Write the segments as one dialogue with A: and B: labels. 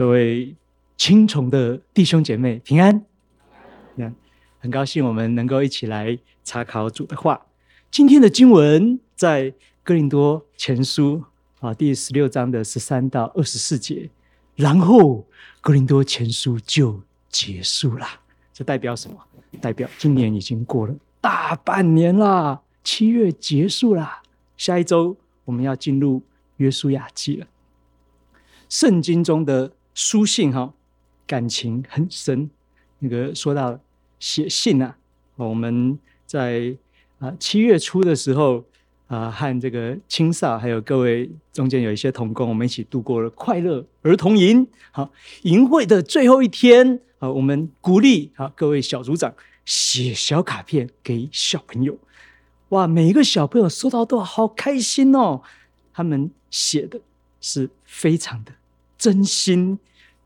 A: 各位亲崇的弟兄姐妹平安，很高兴我们能够一起来查考主的话。今天的经文在哥林多前书啊第十六章的十三到二十四节，然后哥林多前书就结束了。这代表什么？代表今年已经过了大半年了，七月结束了，下一周我们要进入约书亚记了。圣经中的书信哈，感情很深。那个说到写信啊，我们在啊七月初的时候啊，和这个青少还有各位中间有一些同工，我们一起度过了快乐儿童营。好，营会的最后一天啊，我们鼓励啊各位小组长写小卡片给小朋友。哇，每一个小朋友收到都好开心哦。他们写的是非常的真心。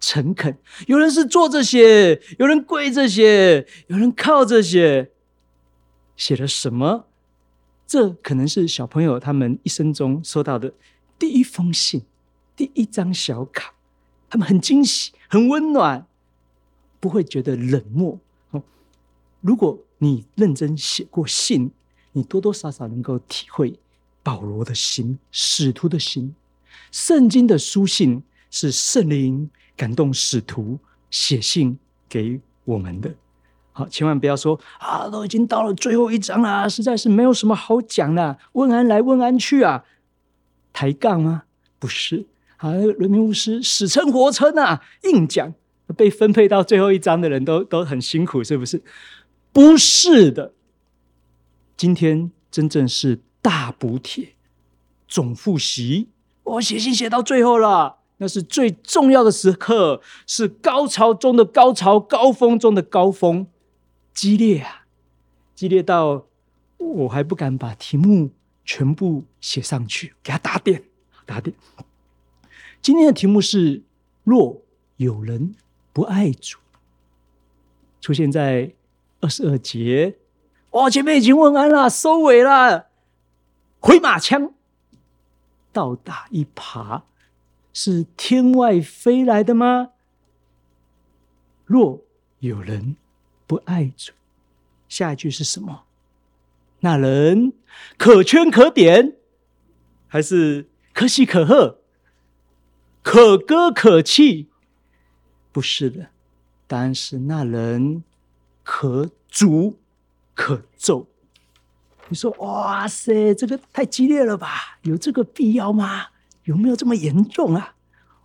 A: 诚恳，有人是坐着写，有人跪着写，有人靠着写。写了什么？这可能是小朋友他们一生中收到的第一封信，第一张小卡。他们很惊喜，很温暖，不会觉得冷漠。如果你认真写过信，你多多少少能够体会保罗的心，使徒的心。圣经的书信是圣灵。感动使徒写信给我们的，好，千万不要说啊，都已经到了最后一章了，实在是没有什么好讲的，问安来问安去啊，抬杠吗？不是，啊，人民牧师死撑活撑啊，硬讲，被分配到最后一章的人都都很辛苦，是不是？不是的，今天真正是大补帖，总复习，我写信写到最后了。那是最重要的时刻，是高潮中的高潮，高峰中的高峰，激烈啊，激烈到我还不敢把题目全部写上去，给他打点，打点。今天的题目是：若有人不爱主，出现在二十二节。哦，前面已经问安了，收尾了，回马枪，倒打一耙。是天外飞来的吗？若有人不爱主，下一句是什么？那人可圈可点，还是可喜可贺、可歌可泣？不是的，答案是那人可诅可咒。你说，哇塞，这个太激烈了吧？有这个必要吗？有没有这么严重啊？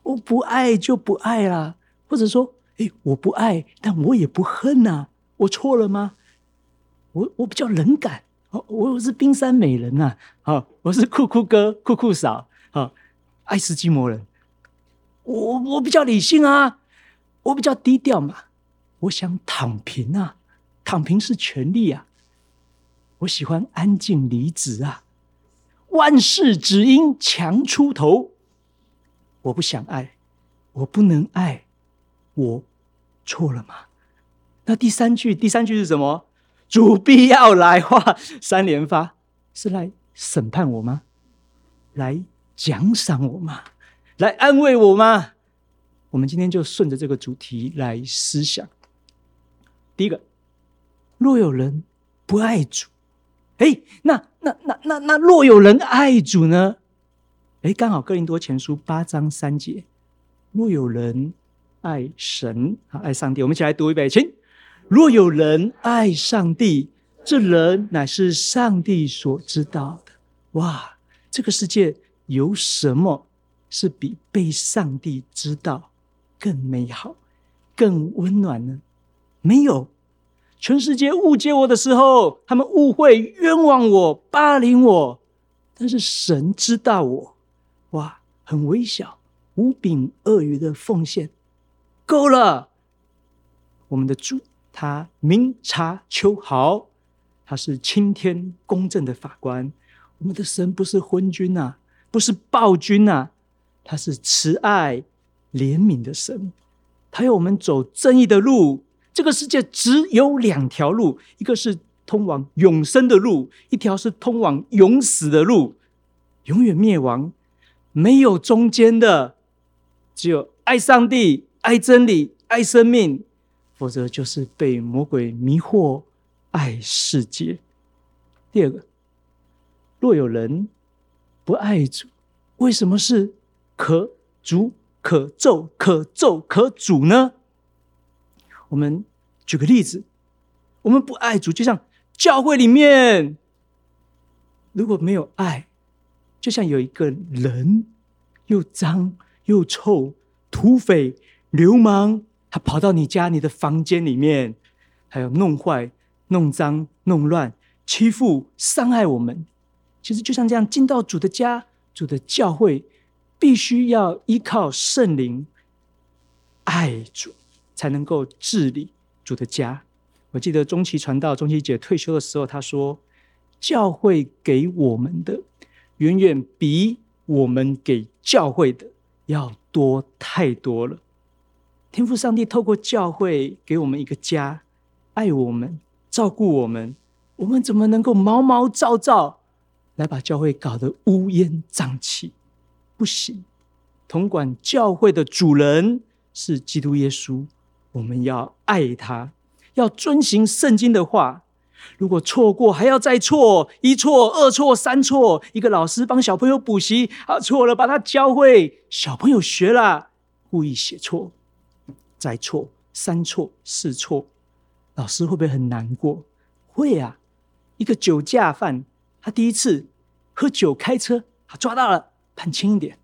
A: 我不爱就不爱啦，或者说，诶，我不爱，但我也不恨呐，我错了吗？我我比较冷感，哦，我是冰山美人呐，好，我是酷酷哥、酷酷嫂，好，爱斯基摩人，我我比较理性啊，我比较低调嘛，我想躺平啊，躺平是权利啊，我喜欢安静离职啊。万事只因强出头，我不想爱，我不能爱，我错了吗？那第三句，第三句是什么？主必要来，话，三连发，是来审判我吗？来奖赏我吗？来安慰我吗？我们今天就顺着这个主题来思想。第一个，若有人不爱主。哎，那那那那那若有人爱主呢？哎，刚好哥林多前书八章三节，若有人爱神啊，爱上帝，我们一起来读一遍，请。若有人爱上帝，这人乃是上帝所知道的。哇，这个世界有什么是比被上帝知道更美好、更温暖呢？没有。全世界误解我的时候，他们误会、冤枉我、霸凌我，但是神知道我，哇，很微小、无柄鳄鱼的奉献，够了。我们的主，他明察秋毫，他是青天公正的法官。我们的神不是昏君呐，不是暴君呐，他是慈爱怜悯的神，他要我们走正义的路。这个世界只有两条路，一个是通往永生的路，一条是通往永死的路，永远灭亡，没有中间的，只有爱上帝、爱真理、爱生命，否则就是被魔鬼迷惑，爱世界。第二个，若有人不爱主，为什么是可主、可咒、可咒、可主呢？我们举个例子，我们不爱主，就像教会里面如果没有爱，就像有一个人又脏又臭、土匪、流氓，他跑到你家、你的房间里面，还有弄坏、弄脏、弄乱、欺负、伤害我们。其实就像这样进到主的家、主的教会，必须要依靠圣灵爱主。才能够治理主的家。我记得中期传道钟琪姐退休的时候，她说：“教会给我们的，远远比我们给教会的要多太多了。天赋上帝透过教会给我们一个家，爱我们，照顾我们，我们怎么能够毛毛躁躁来把教会搞得乌烟瘴气？不行。统管教会的主人是基督耶稣。”我们要爱他，要遵行圣经的话。如果错过，还要再错，一错、二错、三错。一个老师帮小朋友补习，啊，错了，把他教会。小朋友学了，故意写错，再错，三错、四错，老师会不会很难过？会啊。一个酒驾犯，他第一次喝酒开车，他抓到了，判轻一点。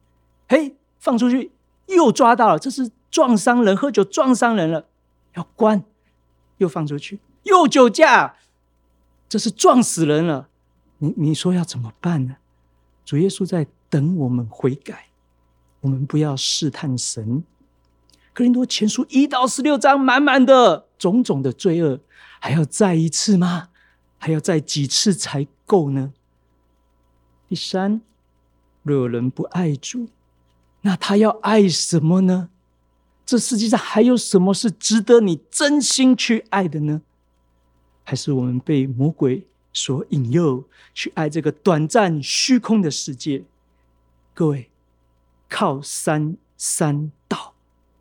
A: 嘿，放出去，又抓到了，这是。撞伤人，喝酒撞伤人了，要关，又放出去，又酒驾，这是撞死人了。你你说要怎么办呢？主耶稣在等我们悔改，我们不要试探神。哥林多前书一到十六章满满的种种的罪恶，还要再一次吗？还要再几次才够呢？第三，若有人不爱主，那他要爱什么呢？这世界上还有什么是值得你真心去爱的呢？还是我们被魔鬼所引诱去爱这个短暂虚空的世界？各位，靠山山倒，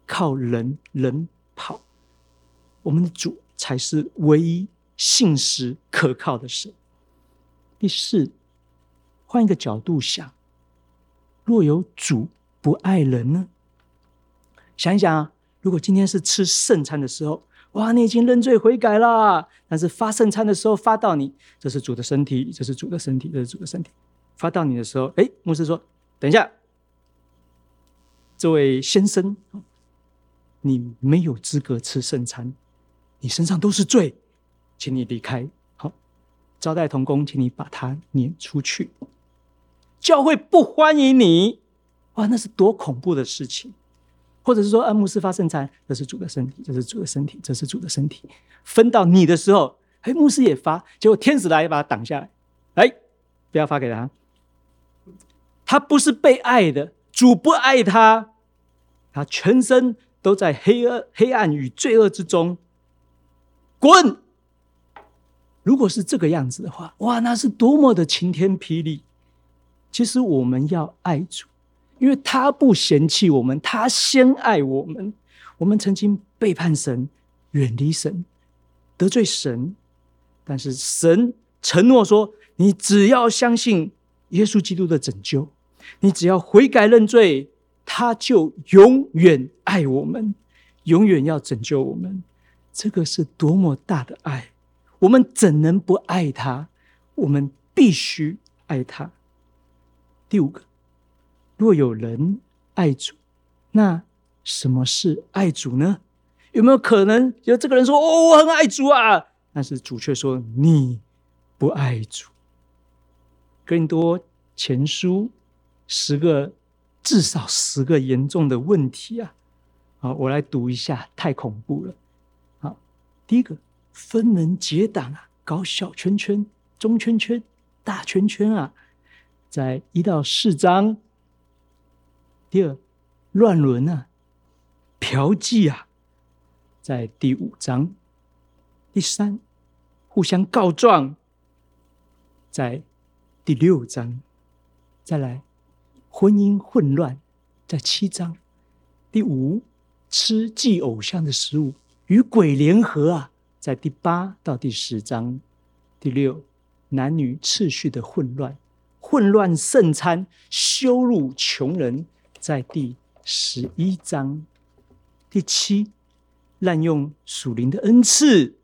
A: 靠人人跑，我们的主才是唯一信实可靠的神。第四，换一个角度想，若有主不爱人呢？想一想啊，如果今天是吃圣餐的时候，哇，你已经认罪悔改了。但是发圣餐的时候发到你，这是主的身体，这是主的身体，这是主的身体。发到你的时候，哎，牧师说：“等一下，这位先生，你没有资格吃圣餐，你身上都是罪，请你离开。好，招待童工，请你把他撵出去。教会不欢迎你，哇，那是多恐怖的事情。”或者是说，按牧师发圣餐，这是主的身体，这是主的身体，这是主的身体。分到你的时候，哎，牧师也发，结果天使来把他挡下来，哎，不要发给他。他不是被爱的，主不爱他，他全身都在黑暗、黑暗与罪恶之中，滚！如果是这个样子的话，哇，那是多么的晴天霹雳！其实我们要爱主。因为他不嫌弃我们，他先爱我们。我们曾经背叛神，远离神，得罪神，但是神承诺说：你只要相信耶稣基督的拯救，你只要悔改认罪，他就永远爱我们，永远要拯救我们。这个是多么大的爱！我们怎能不爱他？我们必须爱他。第五个。若有人爱主，那什么是爱主呢？有没有可能有这个人说：“哦，我很爱主啊！”但是主却说：“你不爱主。”更多前书十个，至少十个严重的问题啊！好，我来读一下，太恐怖了。好，第一个，分门结党啊，搞小圈圈、中圈圈、大圈圈啊，在一到四章。第二，乱伦啊，嫖妓啊，在第五章；第三，互相告状，在第六章；再来，婚姻混乱，在七章；第五，吃祭偶像的食物，与鬼联合啊，在第八到第十章。第六，男女次序的混乱，混乱圣餐，羞辱穷人，在第十一章。第七，滥用属灵的恩赐，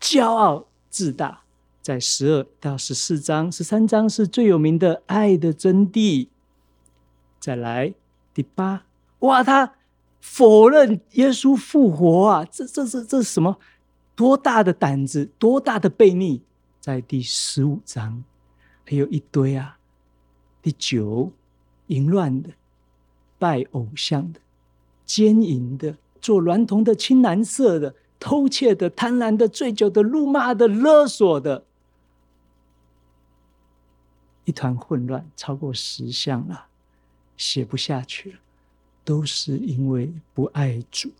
A: 骄傲自大，在十二到十四章。十三章是最有名的爱的真谛。再来第八，哇，他否认耶稣复活啊！这、这、这、这什么？多大的胆子，多大的悖逆！在第十五章，还有一堆啊。第九，淫乱的、拜偶像的、奸淫的、做娈童的、青蓝色的、偷窃的、贪婪的、醉酒的、辱骂的、勒索的，一团混乱，超过十项了。写不下去了，都是因为不爱主。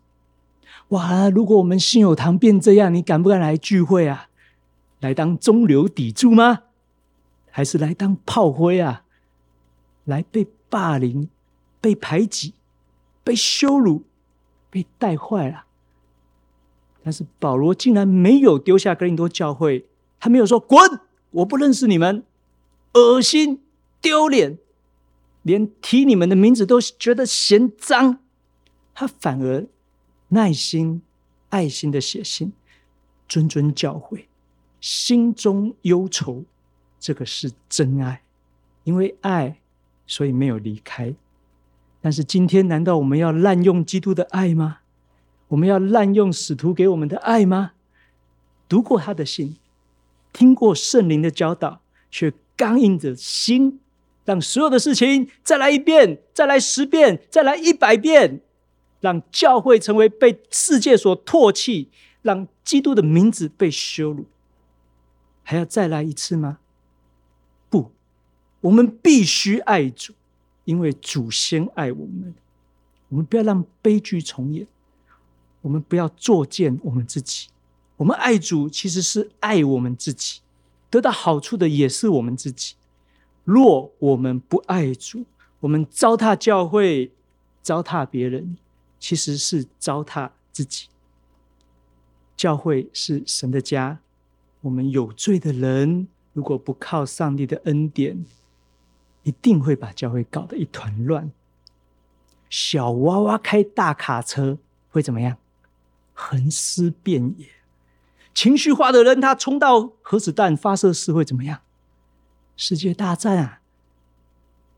A: 哇！如果我们信友堂变这样，你敢不敢来聚会啊？来当中流砥柱吗？还是来当炮灰啊？来被霸凌、被排挤、被羞辱、被带坏了？但是保罗竟然没有丢下哥林多教会，他没有说滚，我不认识你们，恶心、丢脸。连提你们的名字都觉得嫌脏，他反而耐心、爱心的写信，谆谆教诲，心中忧愁，这个是真爱，因为爱，所以没有离开。但是今天，难道我们要滥用基督的爱吗？我们要滥用使徒给我们的爱吗？读过他的信，听过圣灵的教导，却刚硬着心。让所有的事情再来一遍，再来十遍，再来一百遍，让教会成为被世界所唾弃，让基督的名字被羞辱，还要再来一次吗？不，我们必须爱主，因为祖先爱我们。我们不要让悲剧重演，我们不要作践我们自己。我们爱主，其实是爱我们自己，得到好处的也是我们自己。若我们不爱主，我们糟蹋教会、糟蹋别人，其实是糟蹋自己。教会是神的家，我们有罪的人，如果不靠上帝的恩典，一定会把教会搞得一团乱。小娃娃开大卡车会怎么样？横尸遍野。情绪化的人，他冲到核子弹发射室会怎么样？世界大战啊！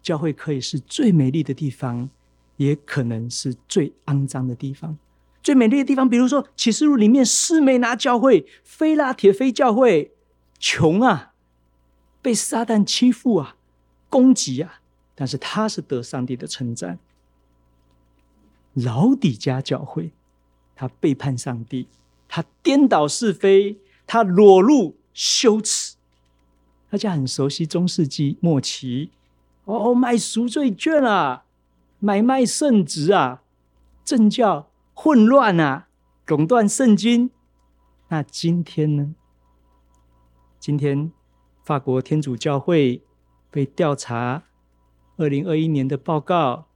A: 教会可以是最美丽的地方，也可能是最肮脏的地方。最美丽的地方，比如说启示录里面斯梅拿教会、非拉铁非教会，穷啊，被撒旦欺负啊，攻击啊，但是他是得上帝的称赞。老底家教会，他背叛上帝，他颠倒是非，他裸露羞耻。大家很熟悉中世纪末期，哦，卖赎罪券啊，买卖圣职啊，政教混乱啊，垄断圣经。那今天呢？今天法国天主教会被调查，二零二一年的报告，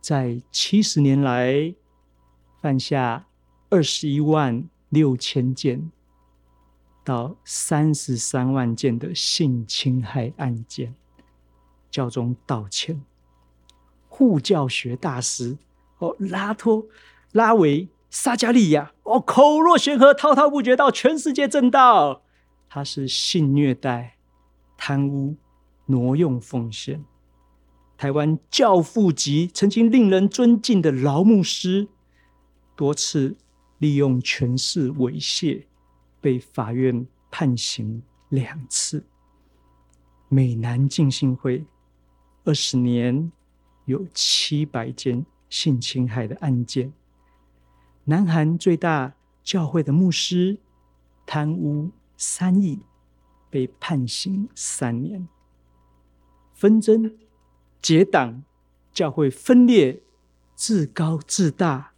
A: 在七十年来犯下二十一万六千件。到三十三万件的性侵害案件，教宗道歉。护教学大师哦，拉托拉维撒加利亚哦，口若悬河，滔滔不绝，到全世界证道。他是性虐待、贪污、挪用奉献。台湾教父级，曾经令人尊敬的劳牧师，多次利用权势猥亵。被法院判刑两次。美南浸信会二十年有七百件性侵害的案件。南韩最大教会的牧师贪污三亿，被判刑三年。纷争、结党、教会分裂、自高自大、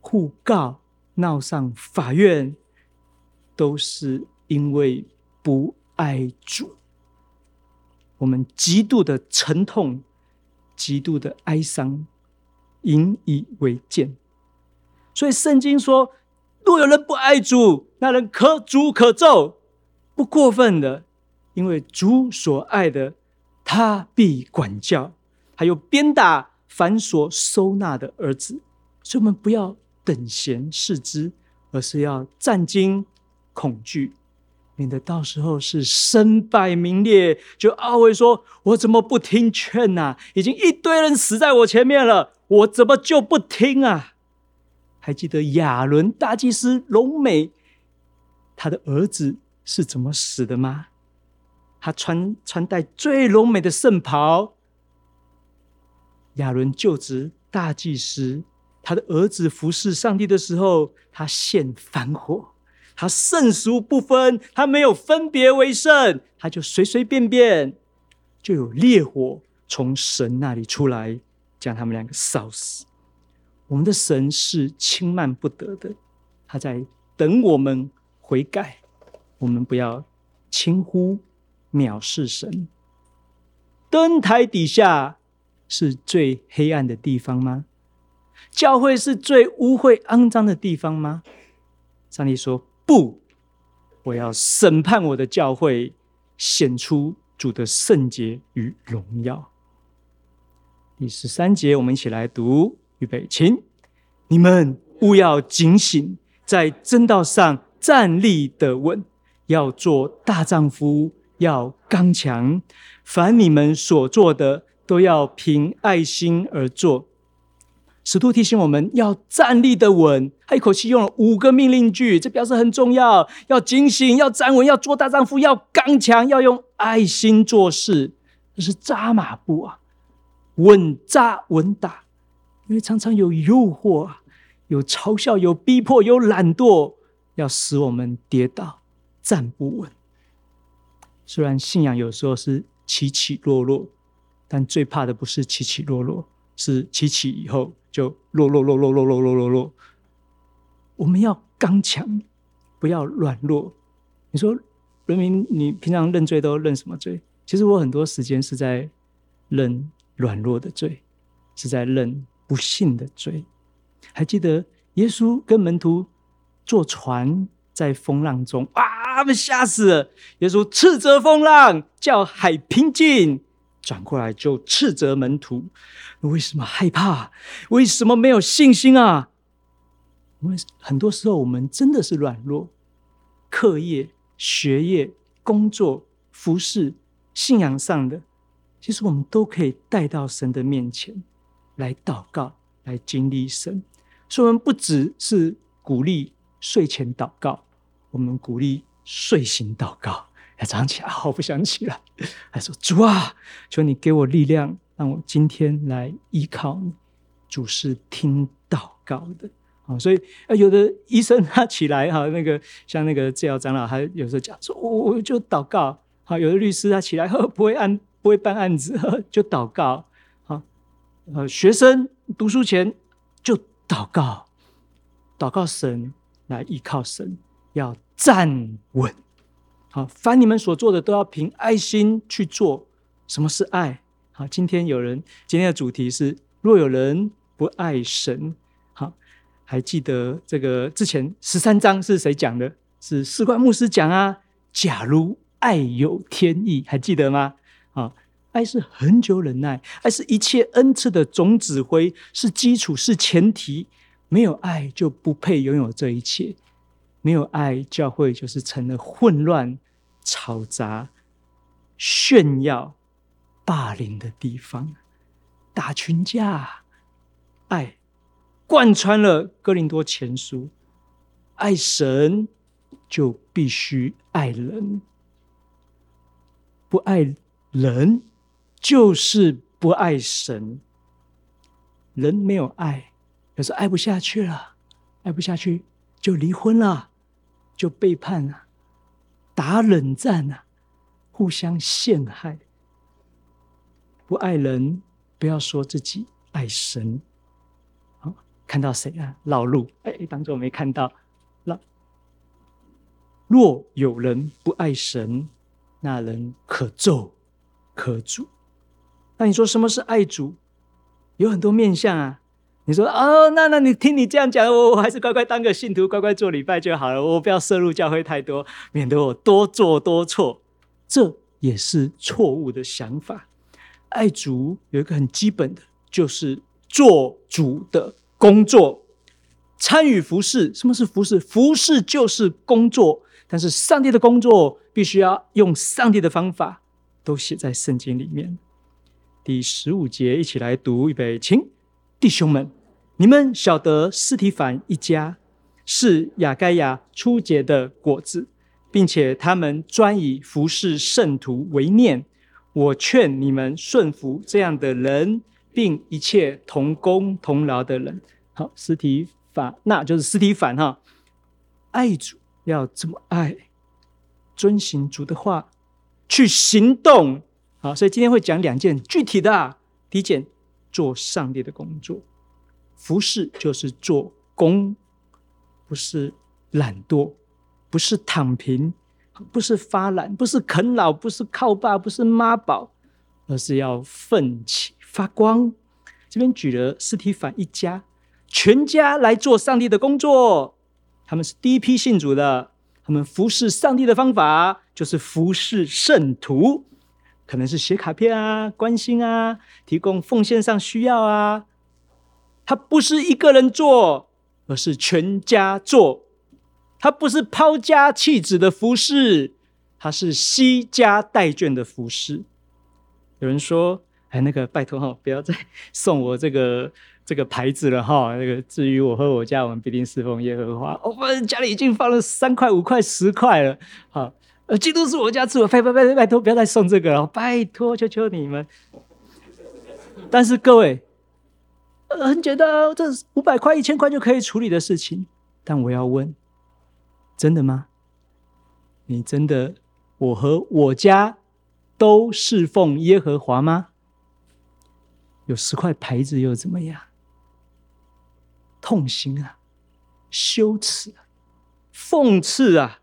A: 互告、闹上法院。都是因为不爱主，我们极度的沉痛，极度的哀伤，引以为鉴。所以圣经说，若有人不爱主，那人可诅可咒，不过分的，因为主所爱的，他必管教，还有鞭打凡所收纳的儿子。所以，我们不要等闲视之，而是要战惊恐惧。免得到时候是身败名裂，就懊悔说：“我怎么不听劝呐？已经一堆人死在我前面了，我怎么就不听啊？”还记得亚伦大祭司隆美，他的儿子是怎么死的吗？他穿穿戴最柔美的圣袍，亚伦就职大祭司，他的儿子服侍上帝的时候，他献燔火。他圣俗不分，他没有分别为圣，他就随随便便就有烈火从神那里出来，将他们两个烧死。我们的神是轻慢不得的，他在等我们悔改。我们不要轻忽藐视神。灯台底下是最黑暗的地方吗？教会是最污秽肮脏的地方吗？上帝说。不，我要审判我的教会，显出主的圣洁与荣耀。第十三节，我们一起来读，预备，请你们务要警醒，在正道上站立得稳，要做大丈夫，要刚强。凡你们所做的，都要凭爱心而做。使徒提醒我们要站立得稳，他一口气用了五个命令句，这表示很重要。要警醒，要站稳，要做大丈夫，要刚强，要用爱心做事。这是扎马步啊，稳扎稳打。因为常常有诱惑啊，有嘲笑，有逼迫，有懒惰，要使我们跌倒，站不稳。虽然信仰有时候是起起落落，但最怕的不是起起落落，是起起以后。就落落落落落落落落落，我们要刚强，不要软弱。你说，人民，你平常认罪都认什么罪？其实我很多时间是在认软弱的罪，是在认不信的罪。还记得耶稣跟门徒坐船在风浪中，啊，他们吓死了。耶稣斥责风浪，叫海平静。转过来就斥责门徒：“为什么害怕？为什么没有信心啊？”因为很多时候我们真的是软弱，课业、学业、工作、服侍、信仰上的，其实我们都可以带到神的面前来祷告，来经历神。所以，我们不只是鼓励睡前祷告，我们鼓励睡醒祷告。早上起来好不想起来，还说主啊，求你给我力量，让我今天来依靠你。主是听祷告的啊，所以有的医生他起来哈，那个像那个治疗长老，他有时候讲说，我我就祷告。好，有的律师他起来呵不会案不会办案子，就祷告。好，呃，学生读书前就祷告，祷告神来依靠神，要站稳。好，凡你们所做的，都要凭爱心去做。什么是爱？好，今天有人，今天的主题是：若有人不爱神，好，还记得这个之前十三章是谁讲的？是士官牧师讲啊。假如爱有天意，还记得吗？啊，爱是恒久忍耐，爱是一切恩赐的总指挥，是基础，是前提。没有爱，就不配拥有这一切。没有爱，教会就是成了混乱、嘈杂、炫耀、霸凌的地方，打群架。爱贯穿了哥林多前书，爱神就必须爱人，不爱人就是不爱神。人没有爱，有时候爱不下去了，爱不下去就离婚了。就背叛了，打冷战啊，互相陷害，不爱人，不要说自己爱神。好，看到谁啊？老路，哎，当作没看到。那若有人不爱神，那人可咒可诅。那你说什么是爱主？有很多面相啊。你说哦，那那你听你这样讲，我我还是乖乖当个信徒，乖乖做礼拜就好了。我不要涉入教会太多，免得我多做多错。这也是错误的想法。爱主有一个很基本的，就是做主的工作，参与服侍。什么是服侍？服侍就是工作，但是上帝的工作必须要用上帝的方法，都写在圣经里面。第十五节，一起来读，预备，请。弟兄们，你们晓得斯提反一家是亚该亚初结的果子，并且他们专以服侍圣徒为念。我劝你们顺服这样的人，并一切同工同劳的人。好，斯提反，那就是斯提反哈。爱主要怎么爱？遵行主的话，去行动。好，所以今天会讲两件具体的啊。第一件。做上帝的工作，服侍就是做工，不是懒惰，不是躺平，不是发懒，不是啃老，不是靠爸，不是妈宝，而是要奋起发光。这边举了司提反一家，全家来做上帝的工作，他们是第一批信主的，他们服侍上帝的方法就是服侍圣徒。可能是写卡片啊，关心啊，提供奉献上需要啊。他不是一个人做，而是全家做。他不是抛家弃子的服侍，他是惜家带眷的服侍。有人说：“哎，那个拜托哈，不要再送我这个这个牌子了哈。那个至于我和我家，我们必定侍奉耶和华。我们家里已经放了三块、五块、十块了。”好。呃，基督是我家主，拜拜拜拜拜托，不要再送这个了，拜托，求求你们。但是各位，呃，很简单，这五百块、一千块就可以处理的事情。但我要问，真的吗？你真的，我和我家都侍奉耶和华吗？有十块牌子又怎么样？痛心啊，羞耻啊，讽刺啊！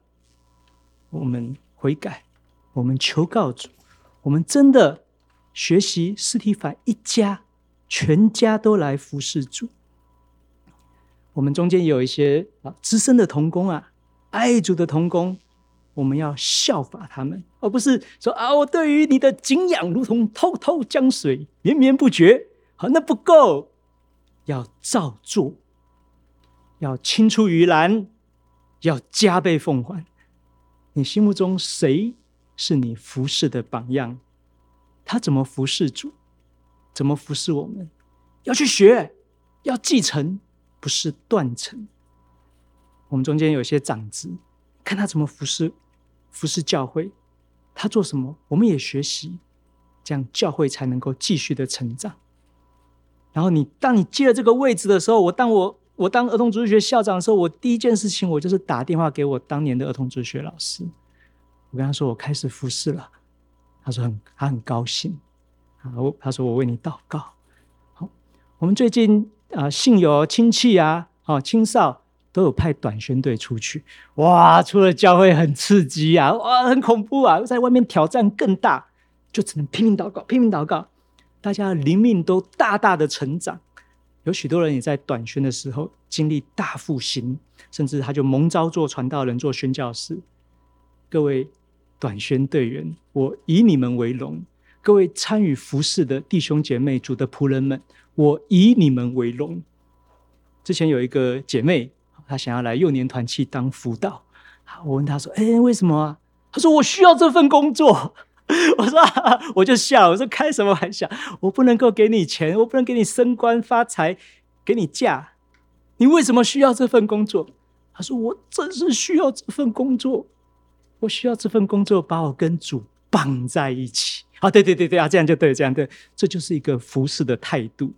A: 我们悔改，我们求告主，我们真的学习斯提反一家，全家都来服侍主。我们中间有一些啊资深的童工啊，爱主的童工，我们要效法他们，而不是说啊，我对于你的敬仰如同滔滔江水，绵绵不绝。好，那不够，要照做，要青出于蓝，要加倍奉还。你心目中谁是你服侍的榜样？他怎么服侍主？怎么服侍我们？要去学，要继承，不是断层。我们中间有些长子，看他怎么服侍，服侍教会，他做什么，我们也学习，这样教会才能够继续的成长。然后你当你接了这个位置的时候，我当我。我当儿童主学校长的时候，我第一件事情，我就是打电话给我当年的儿童主学老师。我跟他说，我开始服侍了。他说很，他很高兴。我他说我为你祷告。好，我们最近啊，信友亲戚啊，好青少都有派短宣队出去。哇，出了教会很刺激啊，哇，很恐怖啊，在外面挑战更大，就只能拼命祷告，拼命祷告，大家灵命都大大的成长。有许多人也在短宣的时候经历大复兴，甚至他就蒙召做传道人、做宣教士。各位短宣队员，我以你们为荣；各位参与服侍的弟兄姐妹、主的仆人们，我以你们为荣。之前有一个姐妹，她想要来幼年团契当辅导，我问她说：“哎，为什么啊？”她说：“我需要这份工作。” 我说，我就笑，我说开什么玩笑？我不能够给你钱，我不能给你升官发财，给你嫁。你为什么需要这份工作？他说，我真是需要这份工作，我需要这份工作把我跟主绑在一起。啊，对对对对啊，这样就对，这样对，这就是一个服侍的态度。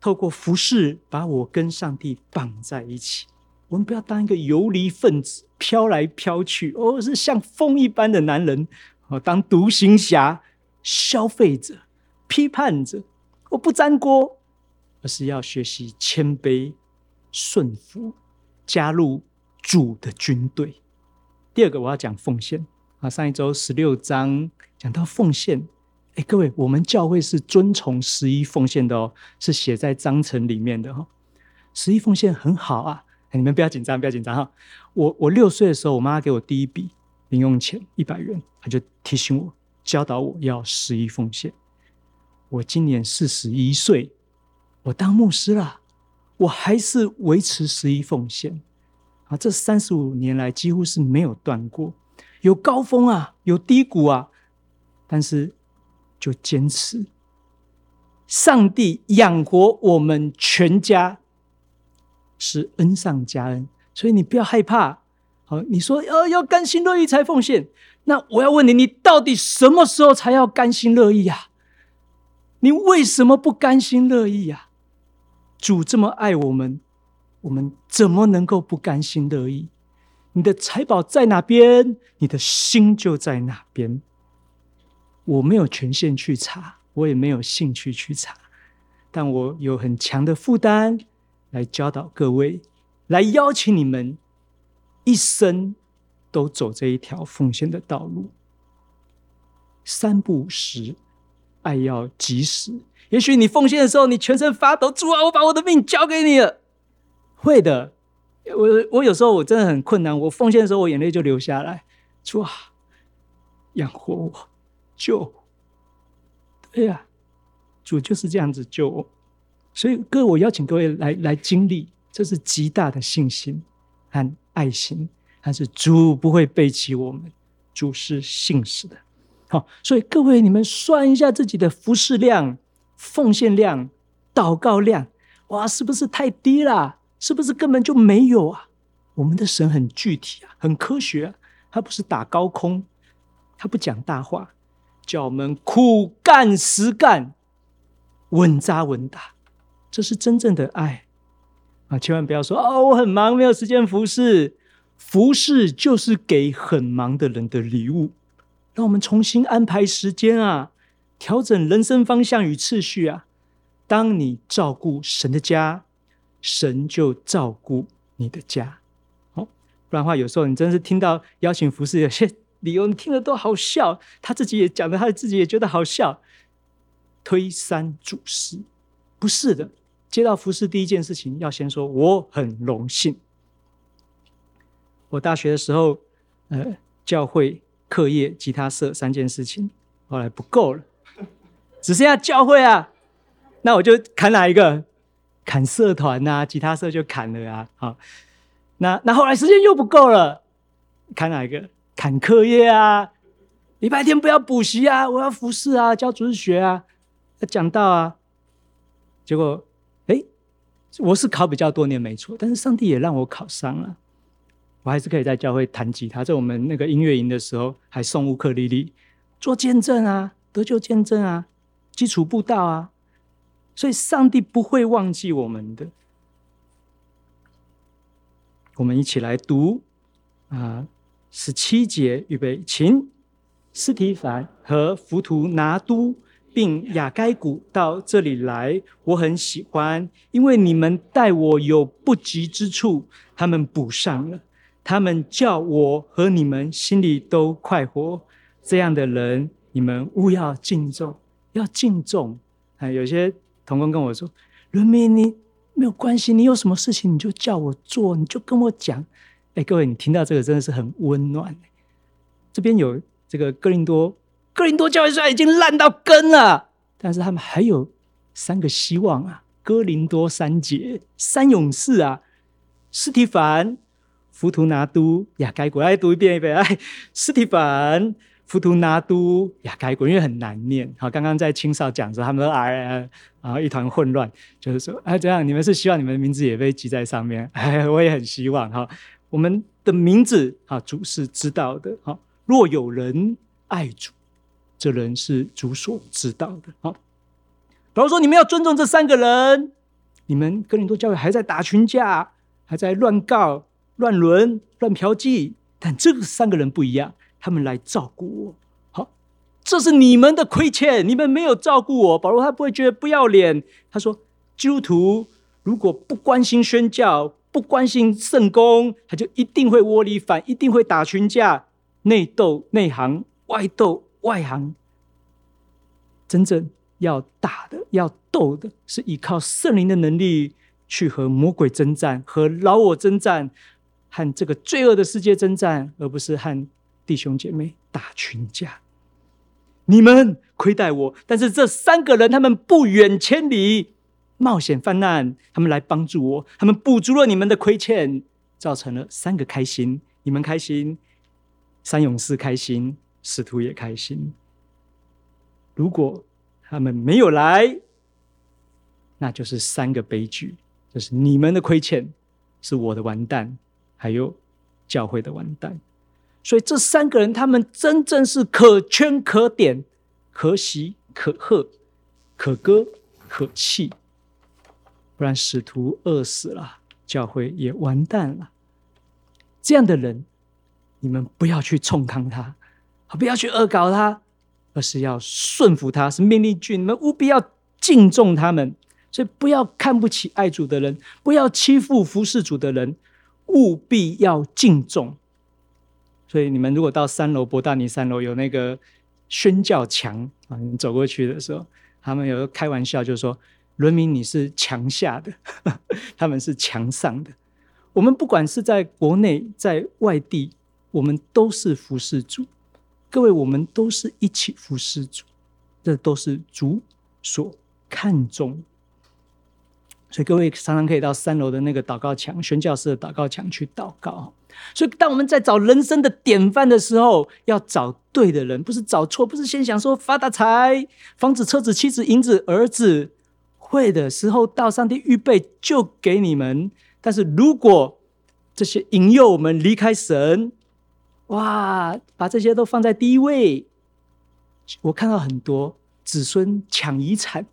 A: 透过服侍把我跟上帝绑在一起。我们不要当一个游离分子，飘来飘去。哦，是像风一般的男人。哦，当独行侠、消费者、批判者，我不沾锅，而是要学习谦卑、顺服，加入主的军队。第二个，我要讲奉献啊。上一周十六章讲到奉献，哎，各位，我们教会是遵从十一奉献的哦，是写在章程里面的哈、哦。十一奉献很好啊，你们不要紧张，不要紧张哈。我我六岁的时候，我妈给我第一笔零用钱一百元，他就提醒我，教导我要十一奉献。我今年四十一岁，我当牧师了，我还是维持十一奉献啊。这三十五年来几乎是没有断过，有高峰啊，有低谷啊，但是。就坚持，上帝养活我们全家是恩上加恩，所以你不要害怕。好，你说呃要甘心乐意才奉献，那我要问你，你到底什么时候才要甘心乐意啊？你为什么不甘心乐意啊？主这么爱我们，我们怎么能够不甘心乐意？你的财宝在哪边，你的心就在哪边。我没有权限去查，我也没有兴趣去查，但我有很强的负担来教导各位，来邀请你们一生都走这一条奉献的道路。三不五时，爱要及时。也许你奉献的时候，你全身发抖，主啊，我把我的命交给你了。会的，我我有时候我真的很困难，我奉献的时候，我眼泪就流下来。主啊，养活我。救我，对呀、主就是这样子救我，所以各位，我邀请各位来来经历，这是极大的信心和爱心，但是主不会背弃我们，主是信实的。好，所以各位，你们算一下自己的服事量、奉献量、祷告量，哇，是不是太低了？是不是根本就没有啊？我们的神很具体啊，很科学啊，他不是打高空，他不讲大话。叫我们苦干实干，稳扎稳打，这是真正的爱啊！千万不要说哦，我很忙，没有时间服侍。服侍就是给很忙的人的礼物。让我们重新安排时间啊，调整人生方向与次序啊。当你照顾神的家，神就照顾你的家。哦，不然的话，有时候你真是听到邀请服侍有些。理由你听了都好笑，他自己也讲的，他自己也觉得好笑。推三阻四，不是的。接到服事第一件事情，要先说我很荣幸。我大学的时候，呃，教会、课业、吉他社三件事情，后来不够了，只剩下教会啊。那我就砍哪一个？砍社团呐、啊，吉他社就砍了啊。好，那那后来时间又不够了，砍哪一个？砍课业啊，礼拜天不要补习啊，我要服侍啊，教主日学啊，要讲道啊。结果，我是考比较多年没错，但是上帝也让我考上了，我还是可以在教会弹吉他，在我们那个音乐营的时候还送乌克丽丽，做见证啊，得救见证啊，基础步道啊，所以上帝不会忘记我们的。我们一起来读啊。十七节，预备，请斯提凡和浮图拿都并亚该古到这里来，我很喜欢，因为你们待我有不及之处，他们补上了，他们叫我和你们心里都快活。这样的人，你们务要敬重，要敬重。啊，有些童工跟我说：“伦明，你没有关系，你有什么事情你就叫我做，你就跟我讲。”哎，各位，你听到这个真的是很温暖。这边有这个哥林多，哥林多教会虽然已经烂到根了，但是他们还有三个希望啊！哥林多三杰，三勇士啊！斯提反、弗图拿都、亚该古，来读一遍一遍。哎，斯提反、弗图拿都、亚该古，因为很难念。好，刚刚在青少讲的时候，他们都哎，然后一团混乱，就是说，哎，这样你们是希望你们的名字也被记在上面？哎，我也很希望哈。我们的名字啊，主是知道的。好，若有人爱主，这人是主所知道的。好，比如说你们要尊重这三个人，你们哥林多教会还在打群架，还在乱告、乱伦、乱嫖妓，但这三个人不一样，他们来照顾我。好，这是你们的亏欠，你们没有照顾我。保罗他不会觉得不要脸，他说：基督徒如果不关心宣教，不关心圣工，他就一定会窝里反，一定会打群架，内斗内行，外斗外行。真正要打的、要斗的，是依靠圣灵的能力去和魔鬼征战、和老我征战、和这个罪恶的世界征战，而不是和弟兄姐妹打群架。你们亏待我，但是这三个人他们不远千里，冒险犯难，他们来帮助我，他们补足了你们的亏欠，造成了三个开心。你们开心，三勇士开心，使徒也开心。如果他们没有来，那就是三个悲剧，就是你们的亏欠，是我的完蛋，还有教会的完蛋。所以这三个人，他们真正是可圈可点，可喜可贺，可歌可泣。不然使徒饿死了，教会也完蛋了。这样的人，你们不要去冲康他，不要去恶搞他。而是要顺服他，是命令句。你们务必要敬重他们，所以不要看不起爱主的人，不要欺负服侍主的人，务必要敬重。所以你们如果到三楼博大尼三楼有那个宣教墙啊，你走过去的时候，他们有个开玩笑，就说：“伦明你是墙下的，他们是墙上的。”我们不管是在国内在外地，我们都是服侍主。各位，我们都是一起服侍主，这都是主所看重。所以各位常常可以到三楼的那个祷告墙、宣教室的祷告墙去祷告。所以，当我们在找人生的典范的时候，要找对的人，不是找错，不是先想说发大财、房子、车子、妻子、银子、儿子，会的时候到，上帝预备就给你们。但是如果这些引诱我们离开神，哇，把这些都放在第一位。我看到很多子孙抢遗产、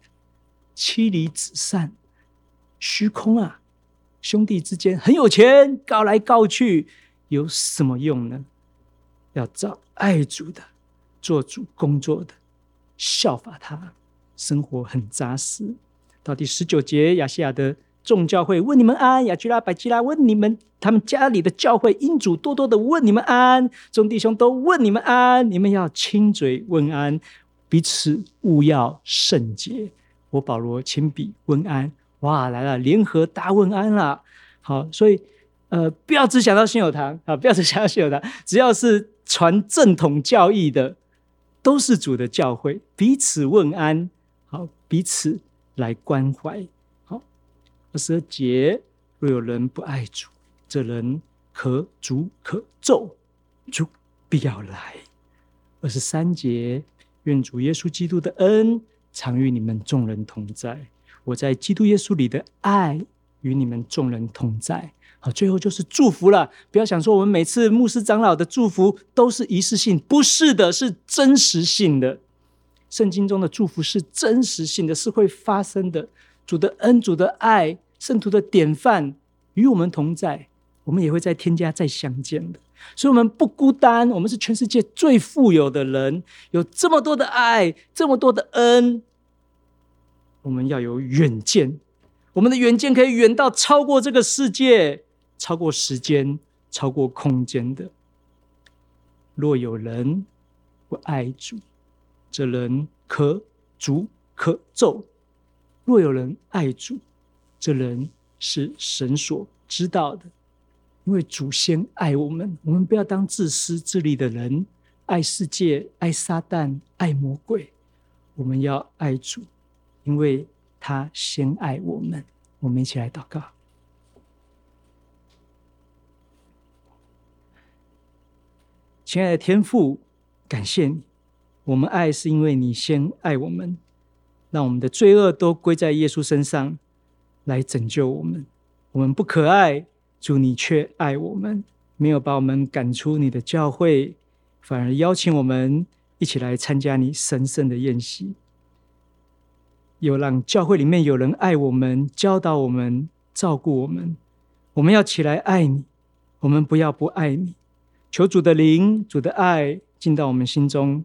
A: 妻离子散、虚空啊！兄弟之间很有钱，告来告去，有什么用呢？要找爱主的，做主工作的，效法他，生活很扎实。到第十九节，亚细亚的。众教会问你们安，亚居拉、百基拉问你们，他们家里的教会因主多多的问你们安，众弟兄都问你们安，你们要亲嘴问安，彼此勿要圣洁。我保罗亲笔问安，哇，来了，联合大问安了。好，所以呃，不要只想到信友堂啊，不要只想到信友堂，只要是传正统教义的，都是主的教会，彼此问安，好，彼此来关怀。二十二节，若有人不爱主，这人可诅可咒，主必要来。二十三节，愿主耶稣基督的恩常与你们众人同在。我在基督耶稣里的爱与你们众人同在。好，最后就是祝福了。不要想说我们每次牧师长老的祝福都是仪式性，不是的，是真实性的。圣经中的祝福是真实性的，是会发生的。主的恩，主的爱。圣徒的典范与我们同在，我们也会在天家再相见的。所以，我们不孤单，我们是全世界最富有的人，有这么多的爱，这么多的恩。我们要有远见，我们的远见可以远到超过这个世界，超过时间，超过空间的。若有人不爱主，这人可诅可咒；若有人爱主，这人是神所知道的，因为祖先爱我们，我们不要当自私自利的人，爱世界、爱撒旦、爱魔鬼。我们要爱主，因为他先爱我们。我们一起来祷告，亲爱的天父，感谢你，我们爱是因为你先爱我们，让我们的罪恶都归在耶稣身上。来拯救我们，我们不可爱，主你却爱我们，没有把我们赶出你的教会，反而邀请我们一起来参加你神圣的宴席。有让教会里面有人爱我们，教导我们，照顾我们，我们要起来爱你，我们不要不爱你。求主的灵、主的爱进到我们心中，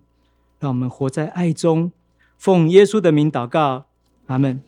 A: 让我们活在爱中。奉耶稣的名祷告，阿门。